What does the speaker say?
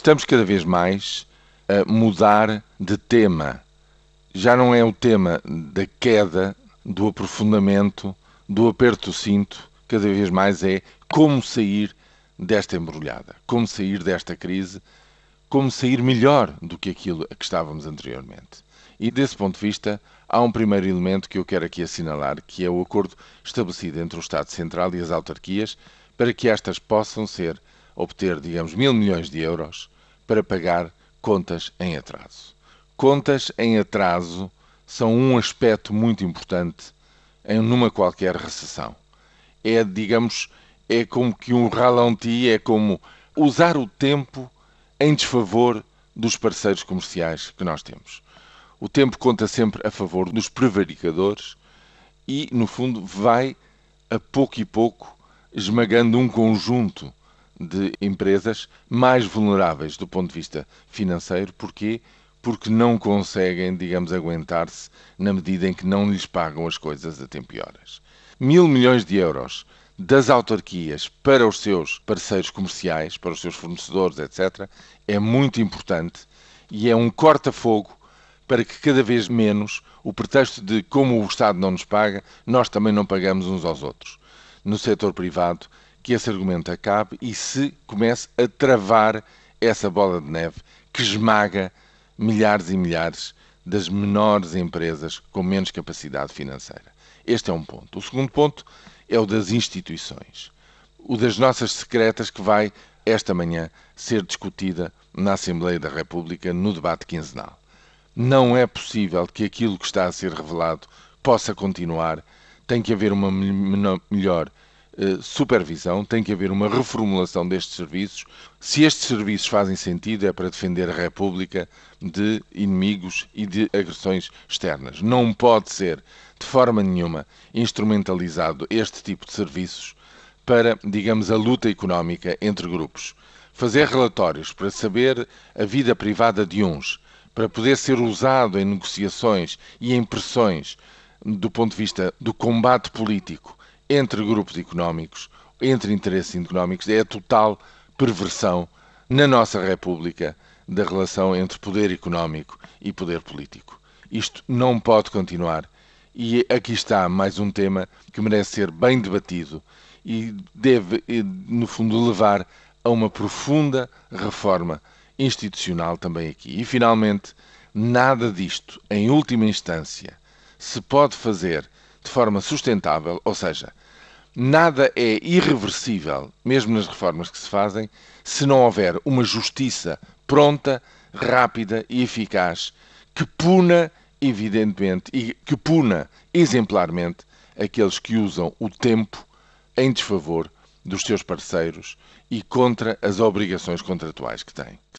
estamos cada vez mais a mudar de tema. Já não é o tema da queda, do aprofundamento, do aperto do cinto, cada vez mais é como sair desta embrulhada, como sair desta crise, como sair melhor do que aquilo a que estávamos anteriormente. E desse ponto de vista, há um primeiro elemento que eu quero aqui assinalar, que é o acordo estabelecido entre o Estado Central e as autarquias para que estas possam ser, obter, digamos, mil milhões de euros para pagar contas em atraso. Contas em atraso são um aspecto muito importante em numa qualquer recessão. É, digamos, é como que um ralenti, é como usar o tempo em desfavor dos parceiros comerciais que nós temos. O tempo conta sempre a favor dos prevaricadores e, no fundo, vai a pouco e pouco esmagando um conjunto de empresas mais vulneráveis do ponto de vista financeiro. Porquê? Porque não conseguem, digamos, aguentar-se na medida em que não lhes pagam as coisas a tempo e horas. Mil milhões de euros das autarquias para os seus parceiros comerciais, para os seus fornecedores, etc., é muito importante e é um corta-fogo para que cada vez menos o pretexto de como o Estado não nos paga, nós também não pagamos uns aos outros. No setor privado, que esse argumento acabe e se comece a travar essa bola de neve que esmaga milhares e milhares das menores empresas com menos capacidade financeira. Este é um ponto. O segundo ponto é o das instituições. O das nossas secretas, que vai, esta manhã, ser discutida na Assembleia da República no debate quinzenal. Não é possível que aquilo que está a ser revelado possa continuar. Tem que haver uma melhor eh, supervisão, tem que haver uma reformulação destes serviços. Se estes serviços fazem sentido, é para defender a República de inimigos e de agressões externas. Não pode ser de forma nenhuma instrumentalizado este tipo de serviços para, digamos, a luta económica entre grupos. Fazer relatórios para saber a vida privada de uns, para poder ser usado em negociações e em pressões do ponto de vista do combate político entre grupos económicos, entre interesses económicos, é a total perversão na nossa República da relação entre poder económico e poder político. Isto não pode continuar e aqui está mais um tema que merece ser bem debatido e deve, no fundo, levar a uma profunda reforma institucional também aqui. E, finalmente, nada disto, em última instância, se pode fazer de forma sustentável, ou seja, nada é irreversível, mesmo nas reformas que se fazem, se não houver uma justiça pronta, rápida e eficaz que puna evidentemente, e que puna exemplarmente aqueles que usam o tempo em desfavor dos seus parceiros e contra as obrigações contratuais que têm.